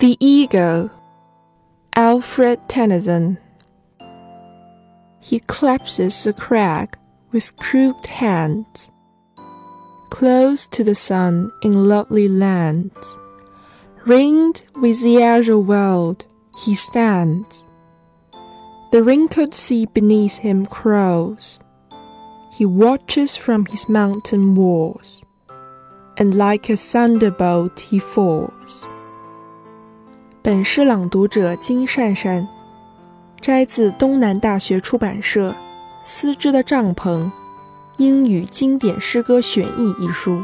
The Eagle, Alfred Tennyson. He clasps the crag with crooked hands. Close to the sun in lovely lands, ringed with the azure world, he stands. The wrinkled sea beneath him crawls. He watches from his mountain walls, and like a thunderbolt he falls. 本诗朗读者金善善，摘自东南大学出版社《丝织的帐篷：英语经典诗歌选译》一书。